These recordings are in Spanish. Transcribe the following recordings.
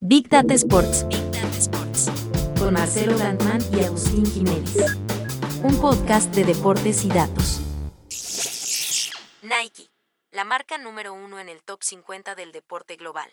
Big Data Sports. Big Data Sports. Con Marcelo Landman y Agustín Jiménez. Un podcast de deportes y datos. Nike, la marca número uno en el top 50 del deporte global.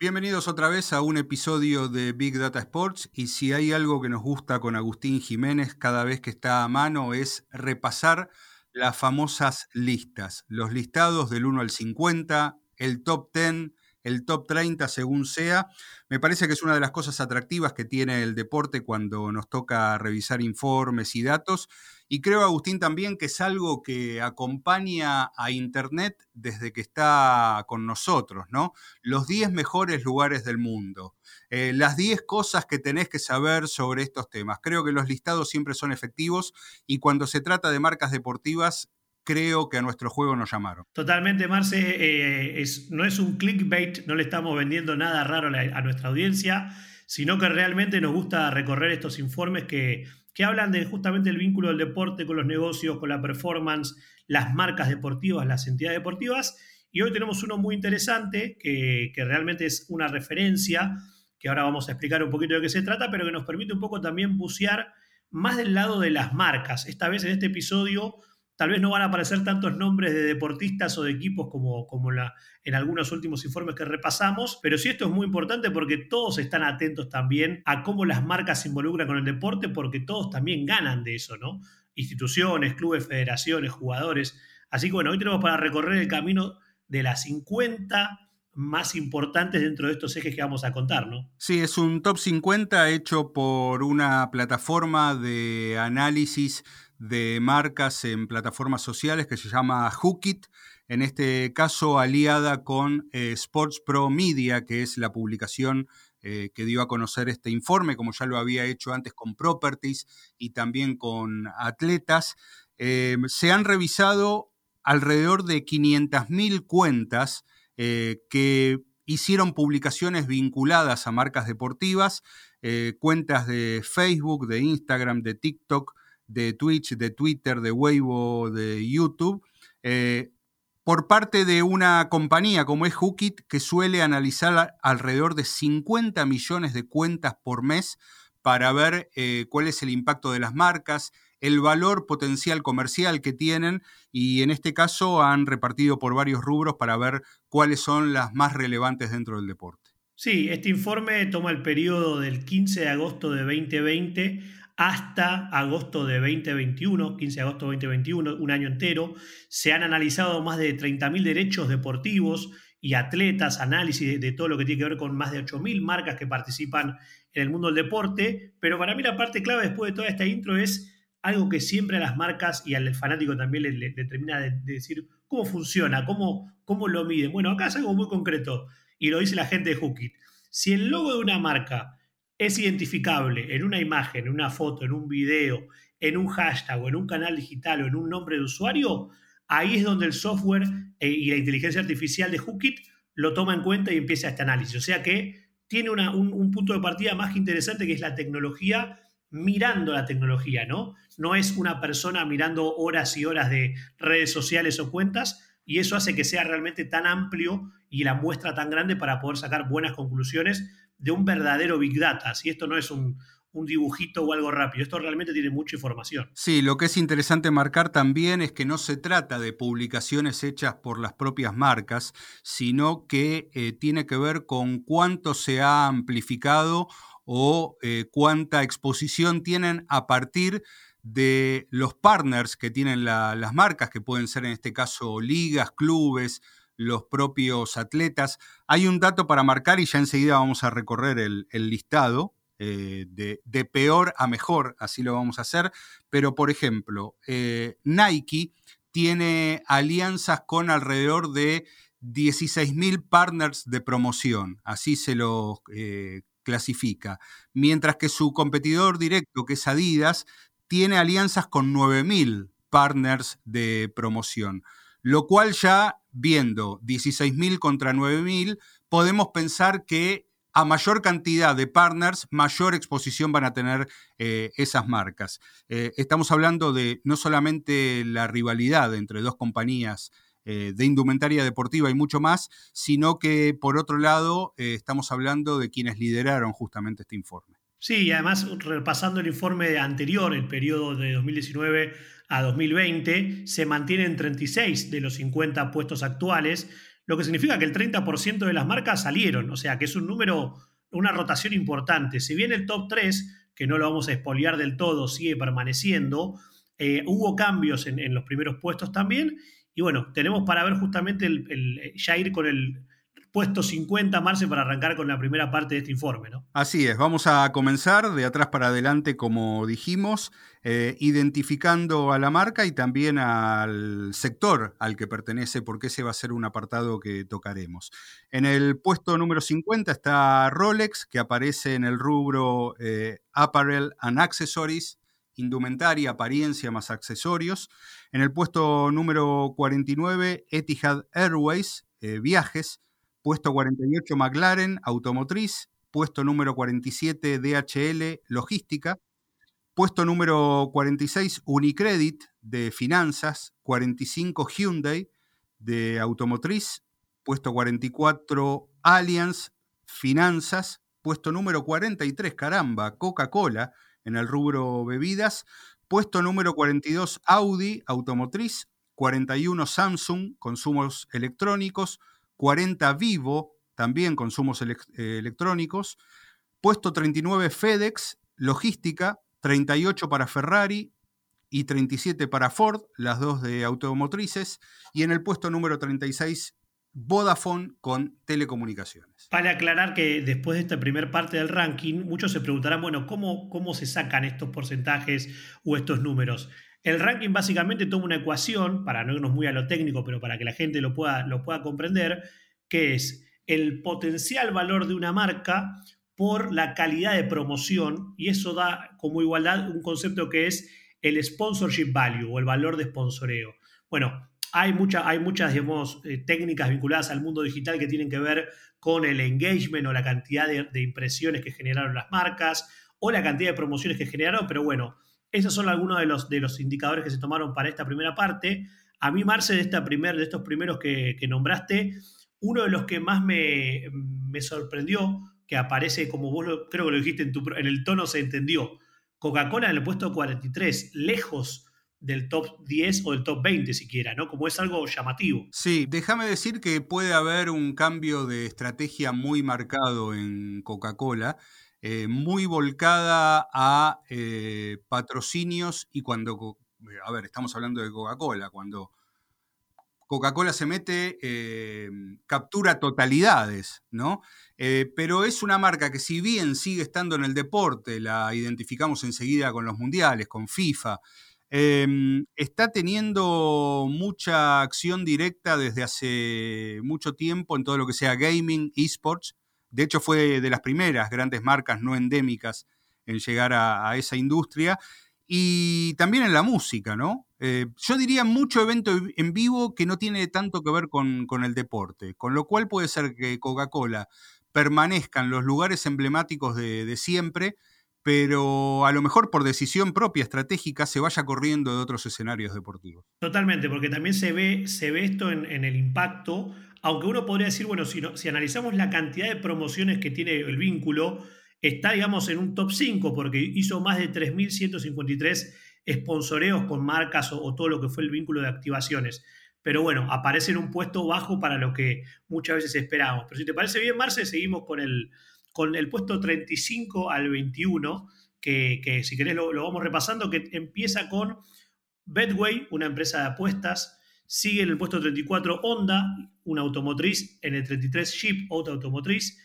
Bienvenidos otra vez a un episodio de Big Data Sports y si hay algo que nos gusta con Agustín Jiménez cada vez que está a mano es repasar las famosas listas, los listados del 1 al 50, el top 10, el top 30 según sea. Me parece que es una de las cosas atractivas que tiene el deporte cuando nos toca revisar informes y datos. Y creo, Agustín, también que es algo que acompaña a Internet desde que está con nosotros, ¿no? Los 10 mejores lugares del mundo, eh, las 10 cosas que tenés que saber sobre estos temas. Creo que los listados siempre son efectivos y cuando se trata de marcas deportivas creo que a nuestro juego nos llamaron. Totalmente, Marce, eh, no es un clickbait, no le estamos vendiendo nada raro a, nuestra audiencia, sino que realmente nos gusta recorrer estos informes que, que hablan de justamente el vínculo del deporte con los negocios, con la performance, las marcas deportivas, las entidades deportivas. Y hoy tenemos uno muy interesante que, que realmente es una referencia, que ahora vamos a explicar un poquito de qué se trata, pero que nos permite un poco también bucear más del lado de las marcas. Esta vez en este episodio Tal vez no van a aparecer tantos nombres de deportistas o de equipos como, como la, en algunos últimos informes que repasamos, pero sí esto es muy importante porque todos están atentos también a cómo las marcas se involucran con el deporte, porque todos también ganan de eso, ¿no? Instituciones, clubes, federaciones, jugadores. Así que bueno, hoy tenemos para recorrer el camino de las 50 más importantes dentro de estos ejes que vamos a contar, ¿no? Sí, es un top 50 hecho por una plataforma de análisis de marcas en plataformas sociales que se llama Hookit, en este caso aliada con eh, Sports Pro Media, que es la publicación eh, que dio a conocer este informe, como ya lo había hecho antes con Properties y también con Atletas. Eh, se han revisado alrededor de 500.000 cuentas que hicieron publicaciones vinculadas a marcas deportivas, cuentas de Facebook, de Instagram, de TikTok, de Twitch, de Twitter, de Weibo, de YouTube, eh, por parte de una compañía como es Hookit, que suele analizar alrededor de 50 millones de cuentas por mes para ver eh, cuál es el impacto de las marcas, el valor potencial comercial que tienen y en este caso han repartido por varios rubros para ver cuáles son las más relevantes dentro del deporte. Sí, este informe toma el periodo del 15 de agosto de 2020 hasta agosto de 2021, 15 de agosto de 2021, un año entero. Se han analizado más de 30.000 derechos deportivos y atletas, análisis de, todo lo que tiene que ver con más de 8.000 marcas que participan en el mundo del deporte. Pero para mí la parte clave después de toda esta intro es algo que siempre a las marcas y al fanático también le, termina de, decir cómo funciona, cómo, cómo lo miden. Bueno, acá es algo muy concreto y lo dice la gente de Hookit. Si el logo de una marca es identificable en una imagen, en una foto, en un video, en un hashtag o en un canal digital o en un nombre de usuario, ahí es donde el software eh, y la inteligencia artificial de Hookit lo toma en cuenta y empieza este análisis. O sea que tiene un, un, punto de partida más que interesante que es la tecnología mirando la tecnología, ¿no? No es una persona mirando horas y horas de redes sociales o cuentas y eso hace que sea realmente tan amplio y la muestra tan grande para poder sacar buenas conclusiones de un verdadero Big Data. Si esto no es un, dibujito o algo rápido. Esto realmente tiene mucha información. Sí, lo que es interesante marcar también es que no se trata de publicaciones hechas por las propias marcas, sino que eh, tiene que ver con cuánto se ha amplificado o eh, cuánta exposición tienen a partir de los partners que tienen las marcas, que pueden ser en este caso ligas, clubes, los propios atletas. Hay un dato para marcar y ya enseguida vamos a recorrer el, listado. Eh, de, peor a mejor, así lo vamos a hacer. Pero, por ejemplo, eh, Nike tiene alianzas con alrededor de 16.000 partners de promoción, así se lo eh, clasifica. Mientras que su competidor directo, que es Adidas, tiene alianzas con 9.000 partners de promoción. Lo cual ya viendo 16.000 contra 9.000, podemos pensar que a mayor cantidad de partners, mayor exposición van a tener eh, esas marcas. Eh, estamos hablando de no solamente la rivalidad entre dos compañías eh, de indumentaria deportiva y mucho más, sino que por otro lado estamos hablando de quienes lideraron justamente este informe. Sí, y además repasando el informe anterior, el periodo de 2019 a 2020, se mantienen 36 de los 50 puestos actuales, lo que significa que el 30% de las marcas salieron, o sea que es un número, una rotación importante. Si bien el top 3, que no lo vamos a expoliar del todo, sigue permaneciendo, eh, hubo cambios en, los primeros puestos también y bueno, tenemos para ver justamente el, ya ir con el puesto 50, Marce, para arrancar con la primera parte de este informe, ¿no? Así es, vamos a comenzar de atrás para adelante, como dijimos, eh, identificando a la marca y también al sector al que pertenece, porque ese va a ser un apartado que tocaremos. En el puesto número 50 está Rolex, que aparece en el rubro eh, Apparel and Accessories, indumentaria, apariencia más accesorios. En el puesto número 49, Etihad Airways, eh, viajes. Puesto 48, McLaren, automotriz. Puesto número 47, DHL, logística. Puesto número 46, Unicredit, de finanzas. 45, Hyundai, de automotriz. Puesto 44, Allianz, finanzas. Puesto número 43, caramba, Coca-Cola, en el rubro bebidas. Puesto número 42, Audi, automotriz. 41, Samsung, consumos electrónicos. 40, Vivo, también consumos eh, electrónicos. Puesto 39, FedEx, logística. 38 para Ferrari y 37 para Ford, las dos de automotrices. Y en el puesto número 36, Vodafone con telecomunicaciones. Para aclarar que después de esta primera parte del ranking, muchos se preguntarán, bueno, ¿cómo, ¿cómo se sacan estos porcentajes o estos números? El ranking básicamente toma una ecuación, para no irnos muy a lo técnico, pero para que la gente lo pueda, lo pueda comprender, que es el potencial valor de una marca por la calidad de promoción, y eso da como igualdad un concepto que es el sponsorship value o el valor de sponsoreo. Bueno, hay, hay muchas eh, técnicas vinculadas al mundo digital que tienen que ver con el engagement o la cantidad de, impresiones que generaron las marcas o la cantidad de promociones que generaron, pero bueno, esos son algunos de los, de los indicadores que se tomaron para esta primera parte. A mí, Marce, de, esta primer, de estos primeros que, nombraste, uno de los que más me, sorprendió, que aparece como vos creo que lo dijiste en, tu, en el tono, se entendió. Coca-Cola en el puesto 43, lejos del top 10 o del top 20 siquiera, ¿no? Como es algo llamativo. Sí, déjame decir que puede haber un cambio de estrategia muy marcado en Coca-Cola, eh, muy volcada a eh, patrocinios y cuando, a ver, estamos hablando de Coca-Cola, cuando Coca-Cola se mete, eh, captura totalidades, ¿no? pero es una marca que si bien sigue estando en el deporte, la identificamos enseguida con los mundiales, con FIFA, Em, está teniendo mucha acción directa desde hace mucho tiempo en todo lo que sea gaming, esports. De hecho, fue de las primeras grandes marcas no endémicas en llegar a, esa industria. Y también en la música, ¿no? Eh, yo diría mucho evento en vivo que no tiene tanto que ver con, el deporte, con lo cual puede ser que Coca-Cola permanezca en los lugares emblemáticos de siempre, pero a lo mejor por decisión propia estratégica se vaya corriendo de otros escenarios deportivos. Totalmente, porque también se ve, se ve esto en, el impacto, aunque uno podría decir, bueno, si, si analizamos la cantidad de promociones que tiene el vínculo, está, digamos, en un top 5, porque hizo más de 3.153 sponsoreos con marcas o, todo lo que fue el vínculo de activaciones pero bueno, aparece en un puesto bajo para lo que muchas veces esperamos. Pero si te parece bien, Marce, seguimos con el, con el puesto 35 al 21, que, si querés lo, vamos repasando, que empieza con Bedway, una empresa de apuestas, sigue en el puesto 34 Honda, una automotriz, en el 33 Ship, otra automotriz,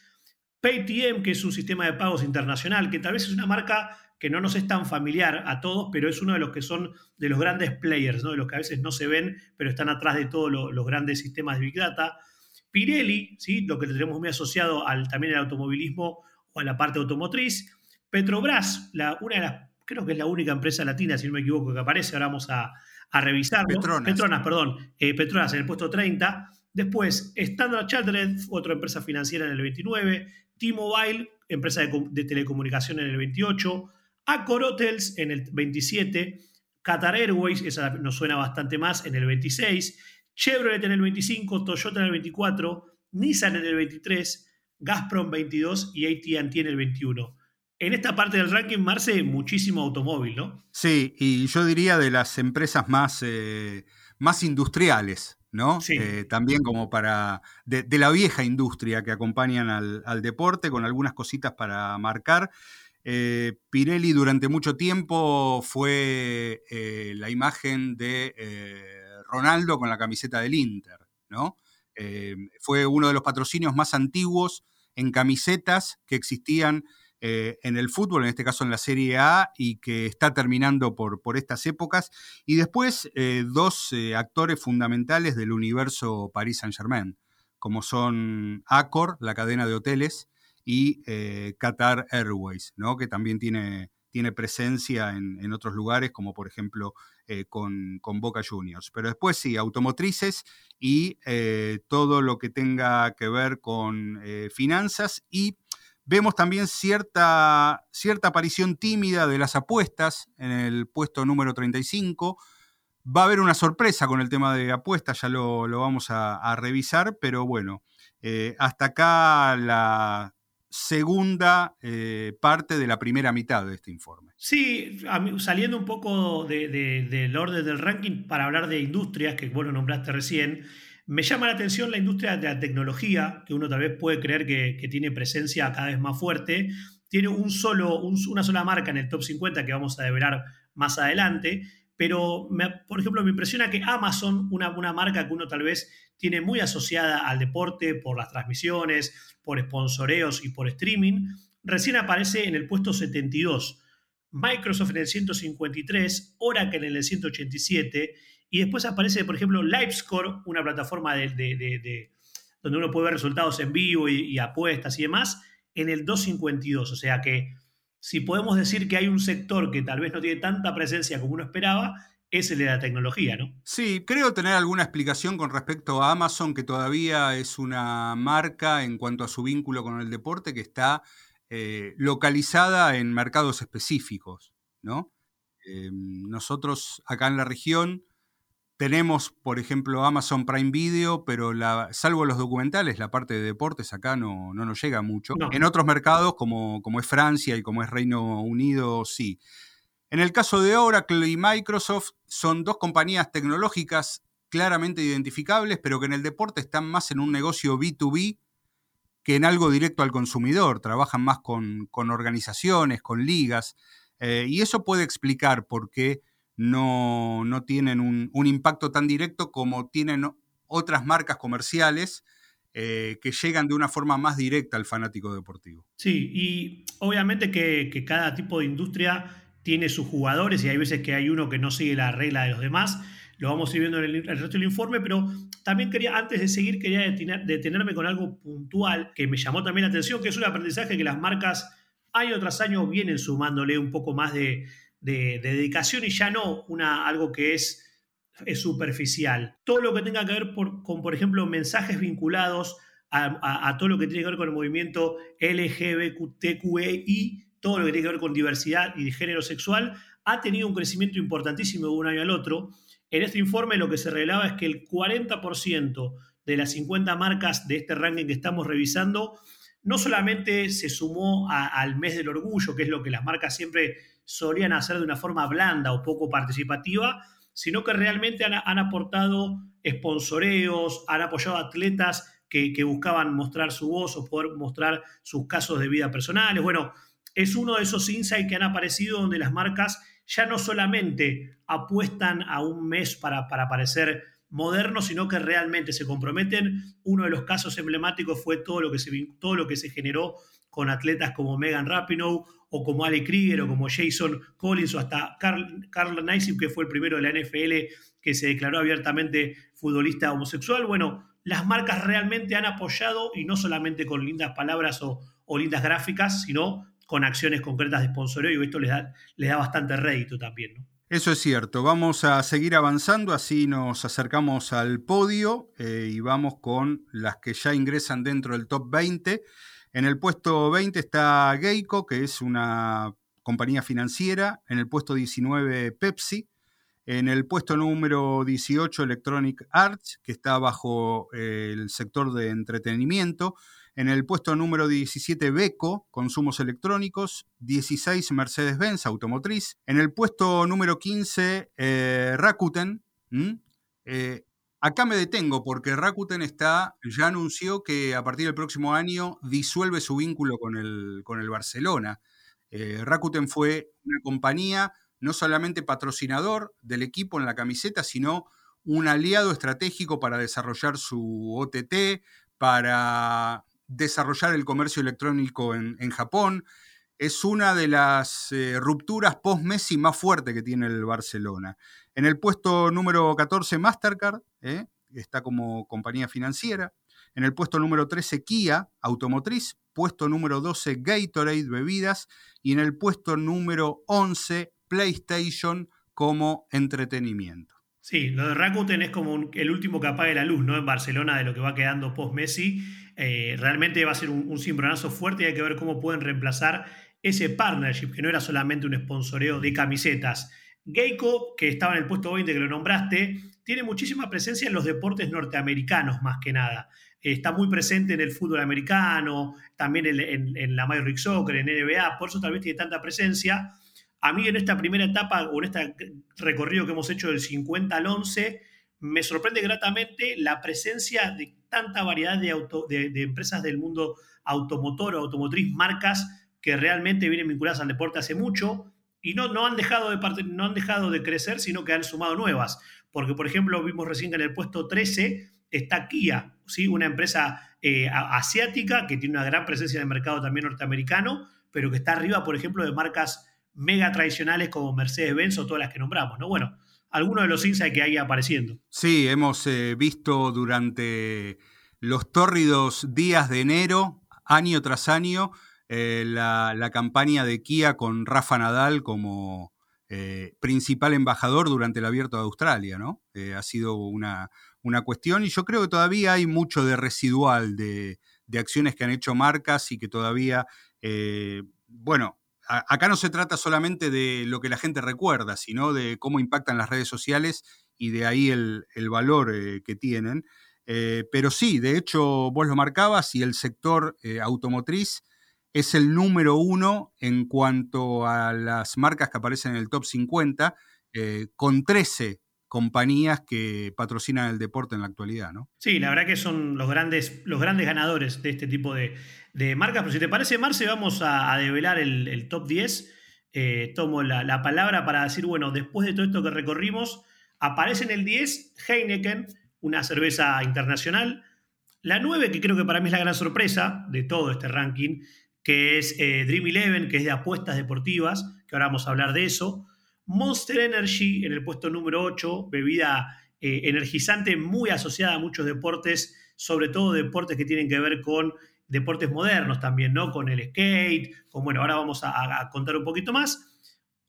Paytm, que es un sistema de pagos internacional, que tal vez es una marca que no nos es tan familiar a todos, pero es uno de los que son de los grandes players, ¿no? de los que a veces no se ven, pero están atrás de todos los grandes sistemas de Big Data. Pirelli, ¿sí? lo que tenemos muy asociado al, también al automovilismo o a la parte automotriz. Petrobras, la, una de las, creo que es la única empresa latina, si no me equivoco, que aparece, ahora vamos a, a revisarlo. Petronas. Petronas, perdón. Eh, Petronas en el puesto 30. Después, Standard Chartered, otra empresa financiera en el 29. T-Mobile, empresa de, de, telecomunicación en el 28. Accor Hotels en el 27. Qatar Airways, esa nos suena bastante más, en el 26. Chevrolet en el 25, Toyota en el 24, Nissan en el 23, Gazprom 22 y AT&T en el 21. En esta parte del ranking, Marce, muchísimo automóvil, ¿no? Sí, y yo diría de las empresas más, eh, más industriales, ¿no? Sí. Eh, también como para, de, de, la vieja industria que acompañan al, al, deporte, con algunas cositas para marcar. Eh, Pirelli durante mucho tiempo fue la imagen de Ronaldo con la camiseta del Inter, ¿no? fue uno de los patrocinios más antiguos en camisetas que existían eh, en el fútbol, en este caso en la Serie A, y que está terminando por, por estas épocas. Y después eh, dos eh, actores fundamentales del universo Paris Saint-Germain, como son Accor, la cadena de hoteles, y Qatar Airways, ¿no? que también tiene, tiene presencia en, en, otros lugares, como por ejemplo con, con, Boca Juniors. Pero después sí, automotrices y todo lo que tenga que ver con finanzas y Vemos también cierta, cierta aparición tímida de las apuestas en el puesto número 35. Va a haber una sorpresa con el tema de apuestas, ya lo, lo vamos a, revisar, pero bueno, eh, hasta acá la segunda eh, parte de la primera mitad de este informe. Sí, saliendo un poco del de, de, orden del ranking para hablar de industrias, que vos lo nombraste recién, me llama la atención la industria de la tecnología, que uno tal vez puede creer que, tiene presencia cada vez más fuerte. Tiene un solo, un, una sola marca en el top 50 que vamos a develar más adelante. Pero, por ejemplo, me impresiona que Amazon, una, una marca que uno tal vez tiene muy asociada al deporte por las transmisiones, por sponsoreos y por streaming, recién aparece en el puesto 72. Microsoft en el 153, Oracle en el 187 y después aparece, por ejemplo, LiveScore, una plataforma de, de, de, de donde uno puede ver resultados en vivo y, y, apuestas y demás, en el 252. O sea que si podemos decir que hay un sector que tal vez no tiene tanta presencia como uno esperaba, es el de la tecnología, ¿no? Sí, creo tener alguna explicación con respecto a Amazon, que todavía es una marca en cuanto a su vínculo con el deporte que está eh, localizada en mercados específicos, ¿no? Eh, nosotros acá en la región tenemos, por ejemplo, Amazon Prime Video, pero la, salvo los documentales, la parte de deportes acá no, no nos llega mucho. No. En otros mercados, como, como es Francia y como es Reino Unido, sí. En el caso de Oracle y Microsoft, son dos compañías tecnológicas claramente identificables, pero que en el deporte están más en un negocio B2B que en algo directo al consumidor. Trabajan más con, con organizaciones, con ligas, eh, y eso puede explicar por qué no, no tienen un, un, impacto tan directo como tienen otras marcas comerciales eh, que llegan de una forma más directa al fanático deportivo. Sí, y obviamente que, que, cada tipo de industria tiene sus jugadores y hay veces que hay uno que no sigue la regla de los demás. Lo vamos a ir viendo en el, el resto del informe, pero también quería, antes de seguir, quería detener, detenerme con algo puntual que me llamó también la atención, que es un aprendizaje que las marcas año tras año vienen sumándole un poco más de, de, de dedicación y ya no una, algo que es, es, superficial. Todo lo que tenga que ver por, con, por ejemplo, mensajes vinculados a, a, todo lo que tiene que ver con el movimiento LGBTQI, todo lo que tiene que ver con diversidad y género sexual, ha tenido un crecimiento importantísimo de un año al otro. En este informe lo que se revelaba es que el 40% de las 50 marcas de este ranking que estamos revisando no solamente se sumó al mes del orgullo, que es lo que las marcas siempre solían hacer de una forma blanda o poco participativa, sino que realmente han, han aportado sponsoreos, han apoyado atletas que, que, buscaban mostrar su voz o poder mostrar sus casos de vida personales. Bueno, es uno de esos insights que han aparecido donde las marcas ya no solamente apuestan a un mes para, para parecer modernos, sino que realmente se comprometen. Uno de los casos emblemáticos fue todo lo que se, todo lo que se generó con atletas como Megan Rapinoe o como Ale Krieger o como Jason Collins o hasta Carl, Carl que fue el primero de la NFL que se declaró abiertamente futbolista homosexual. Bueno, las marcas realmente han apoyado y no solamente con lindas palabras o, o lindas gráficas, sino con acciones concretas de sponsoreo y esto les da, les da bastante rédito también. ¿no? Eso es cierto. Vamos a seguir avanzando, así nos acercamos al podio eh, y vamos con las que ya ingresan dentro del top 20. En el puesto 20 está Geico, que es una compañía financiera. En el puesto 19, Pepsi. En el puesto número 18, Electronic Arts, que está bajo eh, el sector de entretenimiento. En el puesto número 17, Beco, consumos electrónicos. 16, Mercedes-Benz, automotriz. En el puesto número 15, eh, Rakuten. Acá me detengo porque Rakuten está, ya anunció que a partir del próximo año disuelve su vínculo con el, con el Barcelona. Rakuten fue una compañía no solamente patrocinador del equipo en la camiseta, sino un aliado estratégico para desarrollar su OTT, para desarrollar el comercio electrónico en, Japón. Es una de las eh, rupturas post-Messi más fuerte que tiene el Barcelona. En el puesto número 14, Mastercard, eh, está como compañía financiera. En el puesto número 13, Kia, automotriz. Puesto número 12, Gatorade, bebidas. Y en el puesto número 11, PlayStation como entretenimiento. Sí, lo de Rakuten es como el último que apague la luz, ¿no? En Barcelona de lo que va quedando post-Messi. Eh, realmente va a ser un, un cimbronazo fuerte y hay que ver cómo pueden reemplazar ese partnership, que no era solamente un sponsoreo de camisetas. Geico, que estaba en el puesto 20 que lo nombraste, tiene muchísima presencia en los deportes norteamericanos más que nada. está muy presente en el fútbol americano, también en, la Major League Soccer, en NBA, por eso tal vez tiene tanta presencia a mí en esta primera etapa o en este recorrido que hemos hecho del 50 al 11, me sorprende gratamente la presencia de tanta variedad de, de, empresas del mundo automotor o automotriz, marcas que realmente vienen vinculadas al deporte hace mucho y no, no, han dejado de no han dejado de crecer, sino que han sumado nuevas. Porque, por ejemplo, vimos recién que en el puesto 13 está Kia, ¿sí? una empresa eh, asiática que tiene una gran presencia en el mercado también norteamericano, pero que está arriba, por ejemplo, de marcas mega tradicionales como Mercedes-Benz o todas las que nombramos, ¿no? Bueno, algunos de los insights que hay apareciendo. Sí, hemos eh, visto durante los tórridos días de enero, año tras año, eh, la, campaña de Kia con Rafa Nadal como eh, principal embajador durante el abierto de Australia, ¿no? ha sido una, una, cuestión y yo creo que todavía hay mucho de residual de, de acciones que han hecho marcas y que todavía, bueno, acá no se trata solamente de lo que la gente recuerda, sino de cómo impactan las redes sociales y de ahí el, valor eh, que tienen. Eh, pero sí, de hecho, vos lo marcabas y el sector eh, automotriz es el número uno en cuanto a las marcas que aparecen en el top 50, con 13 compañías que patrocinan el deporte en la actualidad, ¿no? Sí, la verdad que son los grandes, los grandes ganadores de este tipo de, marcas. Pero si te parece, Marce, vamos a, develar el, top 10. Eh, tomo la, palabra para decir, bueno, después de todo esto que recorrimos, aparece en el 10 Heineken, una cerveza internacional. La 9, que creo que para mí es la gran sorpresa de todo este ranking, que es eh, Dream Eleven, que es de apuestas deportivas, que ahora vamos a hablar de eso. Monster Energy en el puesto número 8, bebida eh, energizante muy asociada a muchos deportes, sobre todo deportes que tienen que ver con deportes modernos también, ¿no? Con el skate, con, bueno, ahora vamos a, contar un poquito más.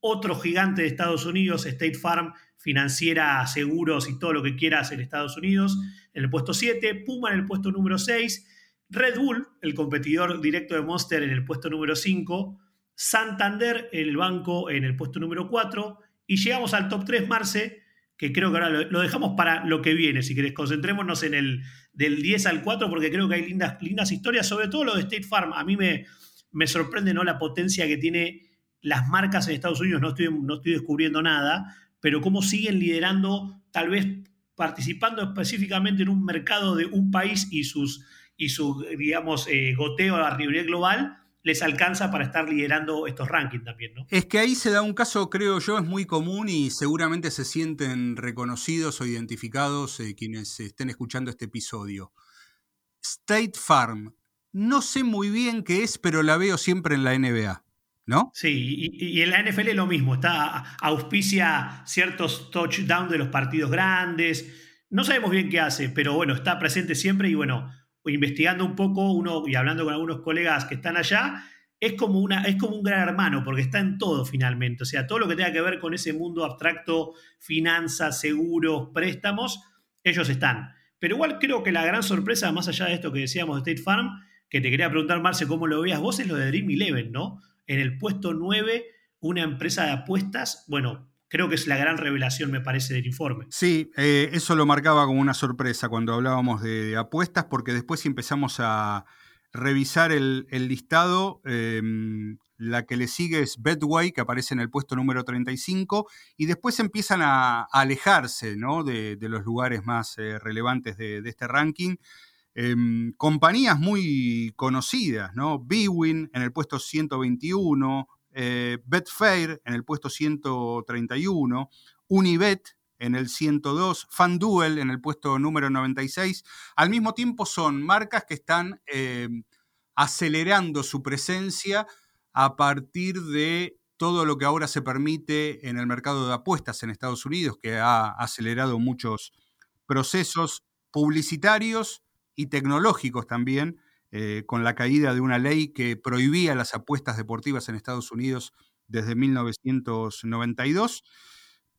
Otro gigante de Estados Unidos, State Farm, financiera, seguros y todo lo que quieras en Estados Unidos, en el puesto 7, Puma en el puesto número 6, Red Bull, el competidor directo de Monster en el puesto número 5, Santander, el banco en el puesto número 4. Y llegamos al top 3, Marce, que creo que ahora lo, dejamos para lo que viene. Si querés, concentrémonos en el del 10 al 4, porque creo que hay lindas, lindas historias, sobre todo lo de State Farm. A mí me, me sorprende ¿no? la potencia que tiene las marcas en Estados Unidos. No estoy, no estoy descubriendo nada, pero cómo siguen liderando, tal vez participando específicamente en un mercado de un país y sus, y su, digamos, eh, goteo a nivel global les alcanza para estar liderando estos rankings también, ¿no? Es que ahí se da un caso, creo yo, es muy común y seguramente se sienten reconocidos o identificados eh, quienes estén escuchando este episodio. State Farm. No sé muy bien qué es, pero la veo siempre en la NBA. ¿No? Sí, y, en la NFL es lo mismo, está auspicia ciertos touchdowns de los partidos grandes. No sabemos bien qué hace, pero bueno, está presente siempre y bueno, investigando un poco uno y hablando con algunos colegas que están allá, es como, una, es como un gran hermano, porque está en todo finalmente. O sea, todo lo que tenga que ver con ese mundo abstracto, finanzas, seguros, préstamos, ellos están. Pero igual creo que la gran sorpresa, más allá de esto que decíamos de State Farm, que te quería preguntar, Marce, cómo lo veas vos, es lo de Dream Eleven, ¿no? En el puesto 9, una empresa de apuestas, bueno, creo que es la gran revelación, me parece, del informe. Sí, eh, eso lo marcaba como una sorpresa cuando hablábamos de, apuestas, porque después empezamos a revisar el, listado, em, la que le sigue es Bedway, que aparece en el puesto número 35, y después empiezan a, alejarse ¿no? de, los lugares más eh, relevantes de, este ranking. Em, compañías muy conocidas, ¿no? Bwin en el puesto 121, eh, Betfair en el puesto 131, Unibet en el 102, FanDuel en el puesto número 96. Al mismo tiempo son marcas que están eh, acelerando su presencia a partir de todo lo que ahora se permite en el mercado de apuestas en Estados Unidos, que ha acelerado muchos procesos publicitarios y tecnológicos también, eh, con la caída de una ley que prohibía las apuestas deportivas en Estados Unidos desde 1992.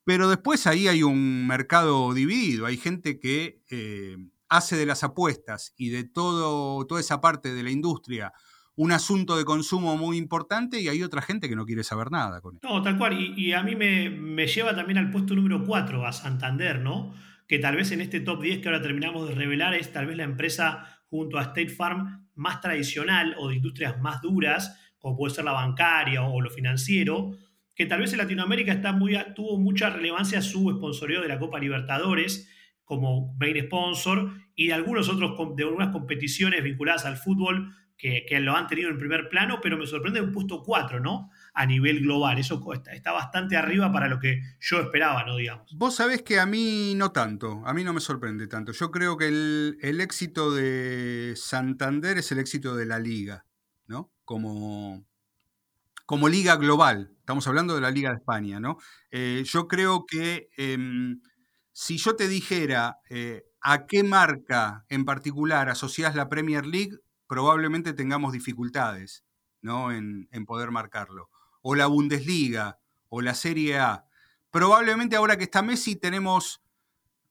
Pero después ahí hay un mercado dividido, hay gente que eh, hace de las apuestas y de todo, toda esa parte de la industria un asunto de consumo muy importante y hay otra gente que no quiere saber nada con eso. No, tal cual. Y, a mí me, me, lleva también al puesto número 4, a Santander, ¿no? Que tal vez en este top 10 que ahora terminamos de revelar es tal vez la empresa junto a State Farm más tradicional o de industrias más duras, como puede ser la bancaria o lo financiero, que tal vez en Latinoamérica está muy, tuvo mucha relevancia su sponsoreo de la Copa Libertadores como main sponsor y de algunos otros de algunas competiciones vinculadas al fútbol que, lo han tenido en primer plano, pero me sorprende un puesto 4, ¿no? A nivel global. Eso está, está, bastante arriba para lo que yo esperaba, ¿no? Digamos. Vos sabés que a mí no tanto, a mí no me sorprende tanto. Yo creo que el, éxito de Santander es el éxito de la liga, ¿no? Como, como liga global. Estamos hablando de la Liga de España, ¿no? Eh, yo creo que em, si yo te dijera eh, a qué marca en particular asociás la Premier League, probablemente tengamos dificultades ¿no? en, poder marcarlo. O la Bundesliga, o la Serie A. Probablemente ahora que está Messi tenemos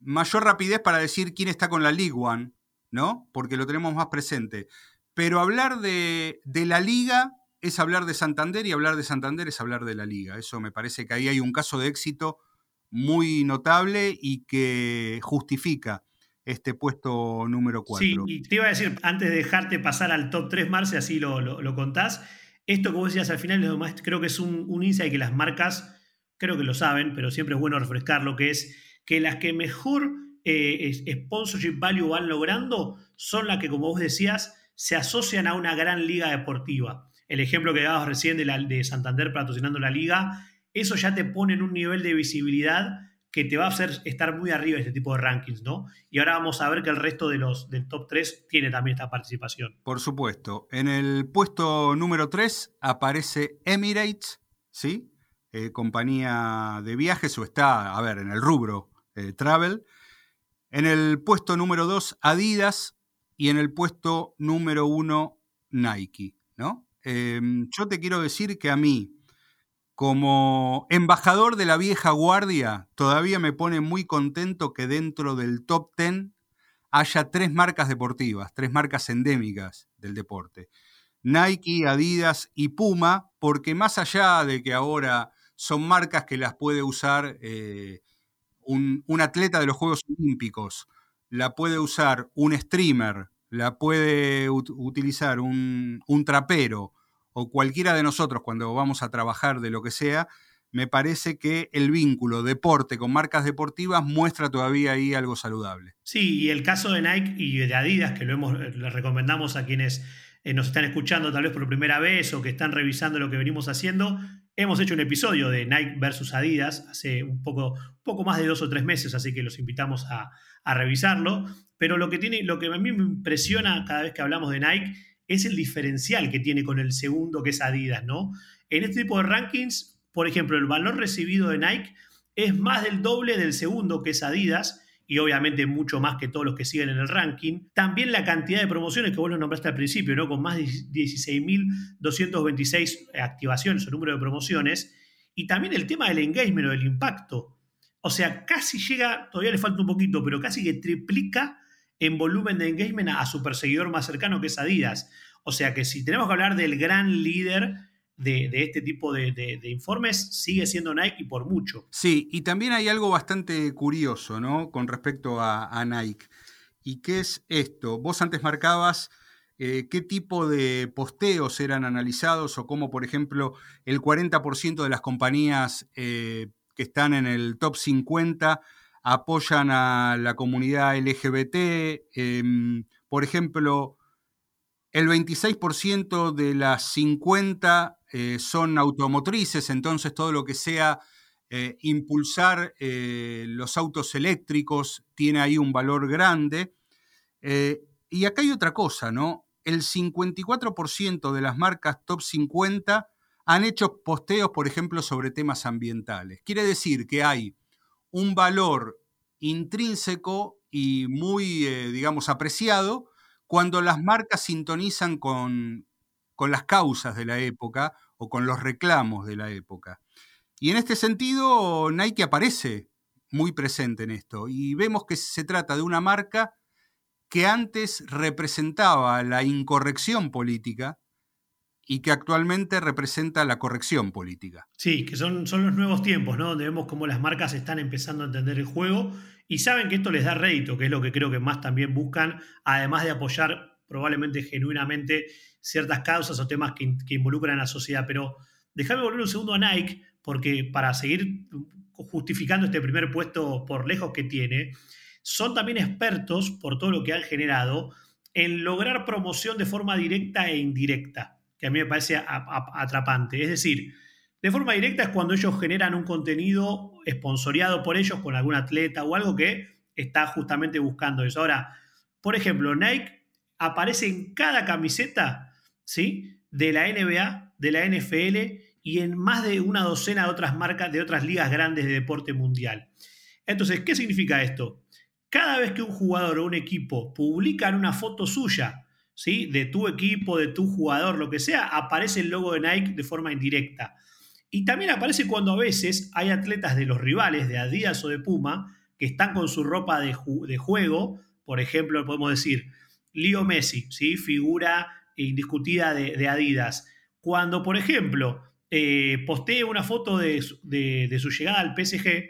mayor rapidez para decir quién está con la League One, ¿no? Porque lo tenemos más presente. Pero hablar de, de, la liga es hablar de Santander y hablar de Santander es hablar de la liga. Eso me parece que ahí hay un caso de éxito muy notable y que justifica este puesto número 4. Sí, y te iba a decir, antes de dejarte pasar al top 3, Marce, así lo, lo, contás, esto que vos decías al final, creo que es un, un insight que las marcas, creo que lo saben, pero siempre es bueno refrescarlo, que es que las que mejor eh, sponsorship value van logrando son las que, como vos decías, se asocian a una gran liga deportiva. El ejemplo que dabas recién de, la, de Santander patrocinando la liga, eso ya te pone en un nivel de visibilidad que te va a hacer estar muy arriba este tipo de rankings, ¿no? Y ahora vamos a ver que el resto de los del top 3 tiene también esta participación. Por supuesto. En el puesto número 3 aparece Emirates, ¿sí? Eh, compañía de viajes, o está, a ver, en el rubro eh, travel. En el puesto número 2, Adidas. Y en el puesto número 1, Nike, ¿no? Em, yo te quiero decir que a mí, como embajador de la vieja guardia, todavía me pone muy contento que dentro del top 10 haya tres marcas deportivas, tres marcas endémicas del deporte. Nike, Adidas y Puma, porque más allá de que ahora son marcas que las puede usar eh, un, atleta de los Juegos Olímpicos, la puede usar un streamer, la puede utilizar un, un trapero, o cualquiera de nosotros cuando vamos a trabajar de lo que sea, me parece que el vínculo deporte con marcas deportivas muestra todavía ahí algo saludable. Sí, y el caso de Nike y de Adidas, que lo hemos, le recomendamos a quienes eh, nos están escuchando tal vez por primera vez o que están revisando lo que venimos haciendo, hemos hecho un episodio de Nike versus Adidas hace un poco, poco más de dos o tres meses, así que los invitamos a, a revisarlo. Pero lo que, tiene, lo que a mí me impresiona cada vez que hablamos de Nike es el diferencial que tiene con el segundo que es Adidas, ¿no? En este tipo de rankings, por ejemplo, el valor recibido de Nike es más del doble del segundo que es Adidas y obviamente mucho más que todos los que siguen en el ranking. También la cantidad de promociones que vos lo nombraste al principio, ¿no? Con más de 16.226 activaciones o número de promociones. Y también el tema del engagement o del impacto. O sea, casi llega, todavía le falta un poquito, pero casi que triplica en volumen de engagement a, su perseguidor más cercano que es Adidas. O sea que si tenemos que hablar del gran líder de, este tipo de, informes sigue siendo Nike por mucho. Sí, y también hay algo bastante curioso, ¿no? Con respecto a, Nike. ¿Y qué es esto? Vos antes marcabas eh, qué tipo de posteos eran analizados o cómo, por ejemplo, el 40% de las compañías eh, que están en el top 50 apoyan a la comunidad LGBT. Em, por ejemplo, el 26% de las 50 eh, son automotrices, entonces todo lo que sea eh, impulsar eh, los autos eléctricos tiene ahí un valor grande. y acá hay otra cosa, ¿no? El 54% de las marcas top 50 han hecho posteos, por ejemplo, sobre temas ambientales. Quiere decir que hay un valor intrínseco y muy, digamos, apreciado cuando las marcas sintonizan con, las causas de la época o con los reclamos de la época. Y en este sentido, Nike aparece muy presente en esto y vemos que se trata de una marca que antes representaba la incorrección política y que actualmente representa la corrección política. Sí, que son, son los nuevos tiempos, ¿no? Donde vemos cómo las marcas están empezando a entender el juego y saben que esto les da rédito, que es lo que creo que más también buscan, además de apoyar probablemente genuinamente ciertas causas o temas que, involucran a la sociedad. Pero déjame volver un segundo a Nike, porque para seguir justificando este primer puesto por lejos que tiene, son también expertos por todo lo que han generado en lograr promoción de forma directa e indirecta, que a mí me parece atrapante. Es decir, de forma directa es cuando ellos generan un contenido esponsoriado por ellos con algún atleta o algo que está justamente buscando eso. Ahora, por ejemplo, Nike aparece en cada camiseta ¿sí? de la NBA, de la NFL y en más de una docena de otras marcas, de otras ligas grandes de deporte mundial. Entonces, ¿qué significa esto? Cada vez que un jugador o un equipo publican una foto suya, ¿sí? de tu equipo, de tu jugador, lo que sea, aparece el logo de Nike de forma indirecta. Y también aparece cuando a veces hay atletas de los rivales, de Adidas o de Puma, que están con su ropa de, juego. Por ejemplo, podemos decir, Leo Messi, ¿sí? figura indiscutida de, Adidas. Cuando, por ejemplo, eh, postee una foto de, su llegada al PSG,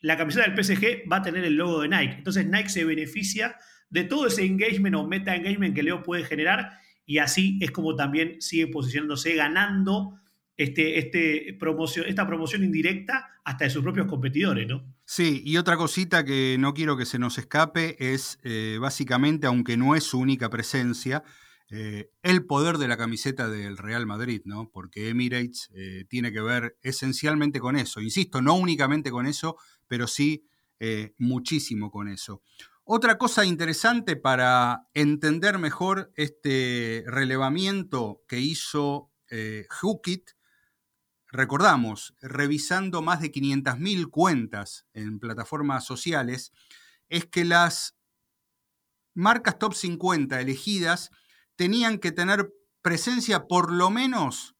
la camiseta del PSG va a tener el logo de Nike. Entonces Nike se beneficia de todo ese engagement o meta engagement que Leo puede generar y así es como también sigue posicionándose, ganando este, este esta promoción indirecta hasta de sus propios competidores, ¿no? Sí, y otra cosita que no quiero que se nos escape es eh, básicamente, aunque no es su única presencia, eh, el poder de la camiseta del Real Madrid, ¿no? Porque Emirates eh, tiene que ver esencialmente con eso. Insisto, no únicamente con eso, pero sí muchísimo con eso. Otra cosa interesante para entender mejor este relevamiento que hizo Hookit recordamos, revisando más de 500.000 cuentas en plataformas sociales, es que las marcas top 50 elegidas tenían que tener presencia por lo menos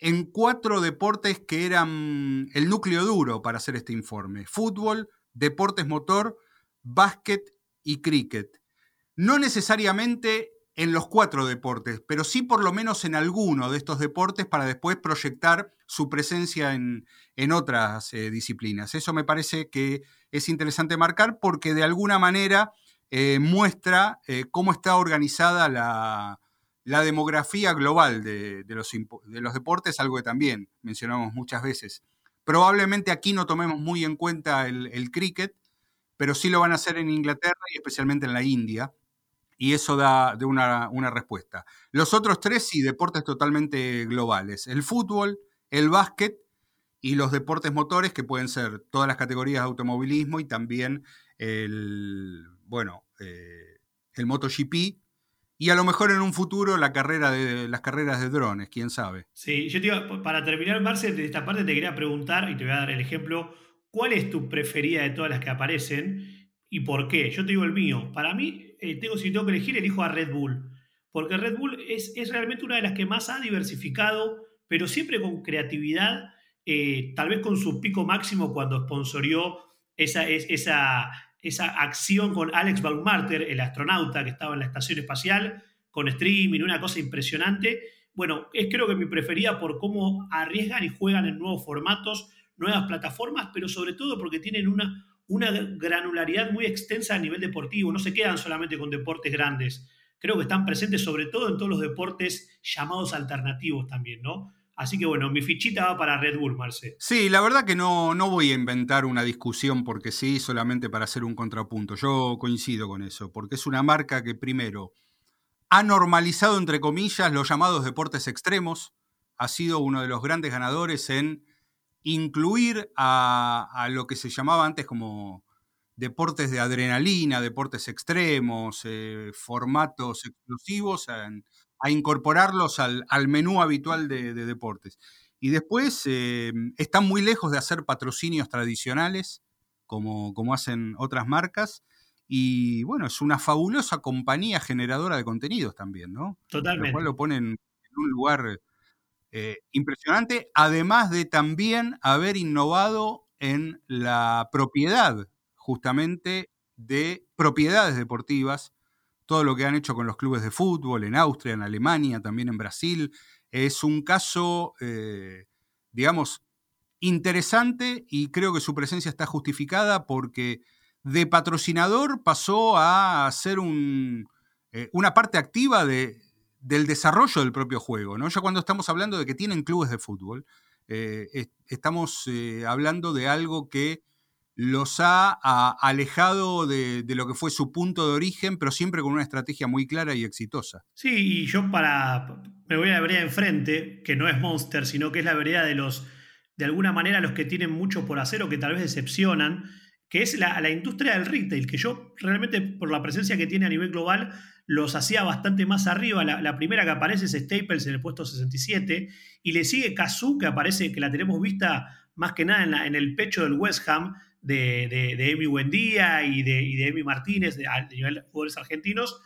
en cuatro deportes que eran el núcleo duro para hacer este informe. Fútbol, deportes motor, básquet y cricket. No necesariamente en los cuatro deportes, pero sí por lo menos en alguno de estos deportes para después proyectar su presencia en, otras eh, disciplinas. Eso me parece que es interesante marcar porque de alguna manera eh, muestra eh, cómo está organizada la, demografía global de, los, de, los, deportes, algo que también mencionamos muchas veces. Probablemente aquí no tomemos muy en cuenta el, el cricket, pero sí lo van a hacer en Inglaterra y especialmente en la India y eso da de una, respuesta. Los otros tres sí, deportes totalmente globales. El fútbol, el básquet y los deportes motores, que pueden ser todas las categorías de automovilismo y también el, bueno, eh, el MotoGP. Y a lo mejor en un futuro la carrera de, las carreras de drones, quién sabe. Sí, yo te digo, para terminar, Marce, de esta parte te quería preguntar, y te voy a dar el ejemplo, ¿cuál es tu preferida de todas las que aparecen y por qué? Yo te digo el mío. Para mí, eh, tengo, si tengo que elegir, elijo a Red Bull. Porque Red Bull es, realmente una de las que más ha diversificado, pero siempre con creatividad, eh, tal vez con su pico máximo cuando sponsorió esa, esa, esa acción con Alex Baumgartner, el astronauta que estaba en la estación espacial, con streaming, una cosa impresionante. bueno, es creo que mi preferida por cómo arriesgan y juegan en nuevos formatos, nuevas plataformas, pero sobre todo porque tienen una, una granularidad muy extensa a nivel deportivo, no se quedan solamente con deportes grandes, creo que están presentes sobre todo en todos los deportes llamados alternativos también, ¿no? Así que bueno, mi fichita va para Red Bull, Marce. Sí, la verdad que no, no voy a inventar una discusión porque sí, solamente para hacer un contrapunto. Yo coincido con eso, porque es una marca que primero ha normalizado, entre comillas, los llamados deportes extremos, ha sido uno de los grandes ganadores en incluir a, lo que se llamaba antes como deportes de adrenalina, deportes extremos, eh, formatos exclusivos, a incorporarlos al, menú habitual de, deportes. Y después eh, están muy lejos de hacer patrocinios tradicionales, como, como hacen otras marcas. Y bueno, es una fabulosa compañía generadora de contenidos también, ¿no? Totalmente. Lo cual lo ponen en un lugar eh, impresionante, además de también haber innovado en la propiedad, justamente, de propiedades deportivas todo lo que han hecho con los clubes de fútbol en Austria, en Alemania, también en Brasil. Es un caso, eh, digamos, interesante y creo que su presencia está justificada porque de patrocinador pasó a ser eh, una parte activa de, del desarrollo del propio juego. ¿no? Ya cuando estamos hablando de que tienen clubes de fútbol, eh, estamos hablando de algo que los ha, alejado de, lo que fue su punto de origen, pero siempre con una estrategia muy clara y exitosa. Sí, y yo para. Me voy a la vereda enfrente, que no es Monster, sino que es la vereda de los. De alguna manera, los que tienen mucho por hacer o que tal vez decepcionan, que es la, industria del retail, que yo realmente, por la presencia que tiene a nivel global, los hacía bastante más arriba. La, primera que aparece es Staples en el puesto 67, y le sigue Kazoo, que aparece, que la tenemos vista más que nada en, en el pecho del West Ham de, de, Emi Buendía y de, y de Emi Martínez, de, de jugadores argentinos,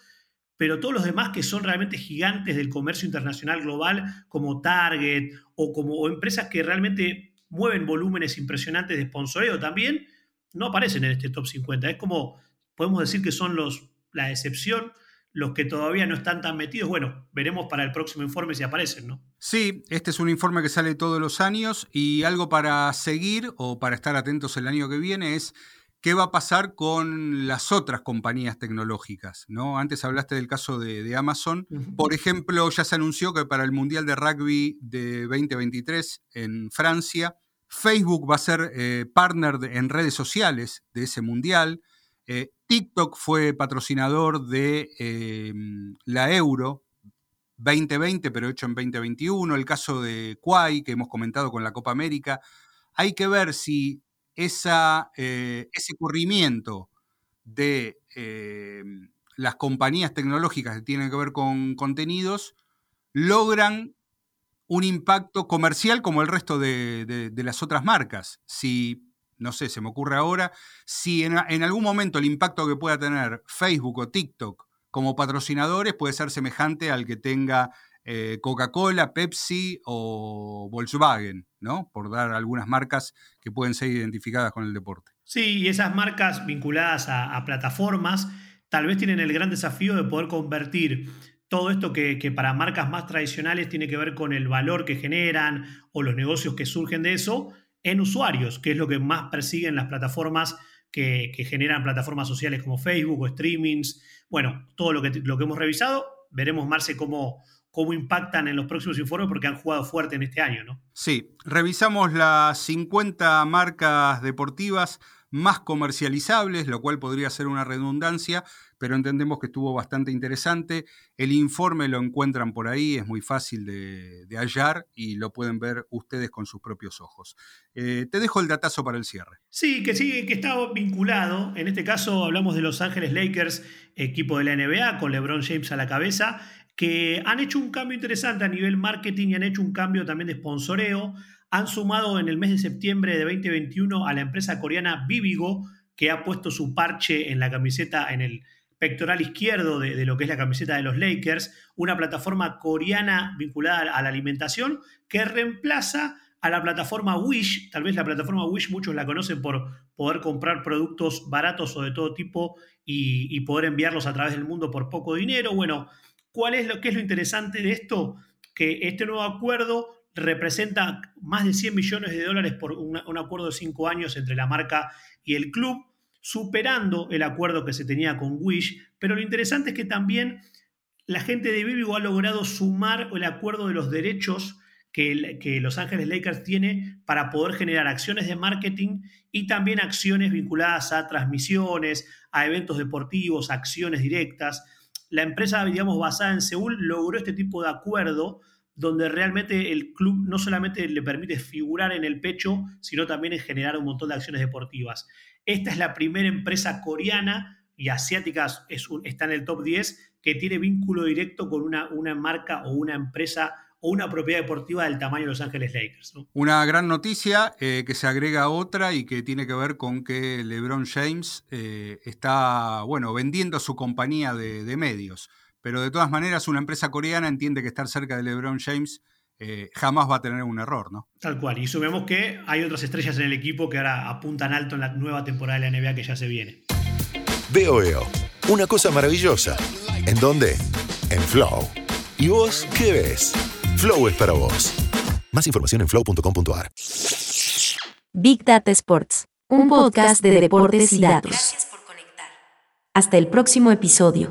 pero todos los demás que son realmente gigantes del comercio internacional global, como Target o como empresas que realmente mueven volúmenes impresionantes de sponsoreo también, no aparecen en este top 50. Es como, podemos decir que son los, la excepción los que todavía no están tan metidos, bueno, veremos para el próximo informe si aparecen, ¿no? Sí, este es un informe que sale todos los años y algo para seguir o para estar atentos el año que viene es qué va a pasar con las otras compañías tecnológicas, ¿no? Antes hablaste del caso de, Amazon. Por ejemplo, ya se anunció que para el Mundial de Rugby de 2023 en Francia, Facebook va a ser eh, partner en redes sociales de ese Mundial. Eh, TikTok fue patrocinador de em, la Euro 2020, pero hecho en 2021. El caso de Quay, que hemos comentado con la Copa América. Hay que ver si eh, ese corrimiento de em, las compañías tecnológicas que tienen que ver con contenidos logran un impacto comercial como el resto de, las otras marcas. Si no sé, se me ocurre ahora, si en, algún momento el impacto que pueda tener Facebook o TikTok como patrocinadores puede ser semejante al que tenga eh, Coca-Cola, Pepsi o Volkswagen, ¿no? Por dar algunas marcas que pueden ser identificadas con el deporte. Sí, y esas marcas vinculadas a, plataformas tal vez tienen el gran desafío de poder convertir todo esto que, para marcas más tradicionales tiene que ver con el valor que generan o los negocios que surgen de eso, en usuarios, que es lo que más persiguen las plataformas que, generan plataformas sociales como Facebook o streamings. Bueno, todo lo que, lo que hemos revisado, veremos, Marce, cómo, cómo impactan en los próximos informes porque han jugado fuerte en este año, ¿no? Sí, revisamos las 50 marcas deportivas más comercializables, lo cual podría ser una redundancia, pero entendemos que estuvo bastante interesante. El informe lo encuentran por ahí, es muy fácil de, hallar y lo pueden ver ustedes con sus propios ojos. Eh, te dejo el datazo para el cierre. Sí, que sí, que está vinculado. En este caso hablamos de Los Ángeles Lakers, equipo de la NBA, con LeBron James a la cabeza que han hecho un cambio interesante a nivel marketing y han hecho un cambio también de sponsoreo han sumado en el mes de septiembre de 2021 a la empresa coreana Vivigo, que ha puesto su parche en la camiseta, en el pectoral izquierdo de, lo que es la camiseta de los Lakers, una plataforma coreana vinculada a la alimentación que reemplaza a la plataforma Wish. Tal vez la plataforma Wish muchos la conocen por poder comprar productos baratos o de todo tipo y, poder enviarlos a través del mundo por poco dinero. Bueno, ¿cuál es lo que es lo interesante de esto? que este nuevo acuerdo representa más de 100 millones de dólares por un acuerdo de cinco años entre la marca y el club, superando el acuerdo que se tenía con Wish. Pero lo interesante es que también la gente de Vivigo ha logrado sumar el acuerdo de los derechos que, Los Ángeles Lakers tiene para poder generar acciones de marketing y también acciones vinculadas a transmisiones, a eventos deportivos, acciones directas. La empresa, digamos, basada en Seúl logró este tipo de acuerdo donde realmente el club no solamente le permite figurar en el pecho, sino también en generar un montón de acciones deportivas. Esta es la primera empresa coreana y asiática, es está en el top 10, que tiene vínculo directo con una, una marca o una empresa o una propiedad deportiva del tamaño de Los Ángeles Lakers. Una gran noticia eh, que se agrega a otra y que tiene que ver con que LeBron James eh, está, bueno, vendiendo su compañía de medios pero de todas maneras una empresa coreana entiende que estar cerca de LeBron James eh, jamás va a tener un error, ¿no? Tal cual. Y sumemos que hay otras estrellas en el equipo que ahora apuntan alto en la nueva temporada de la NBA que ya se viene. Veo, veo. Una cosa maravillosa. ¿En dónde? En Flow. ¿Y vos qué ves? Flow es para vos. Más información en flow.com.ar. Big Data Sports. Un podcast de deportes y datos. Gracias por conectar. Hasta el próximo episodio.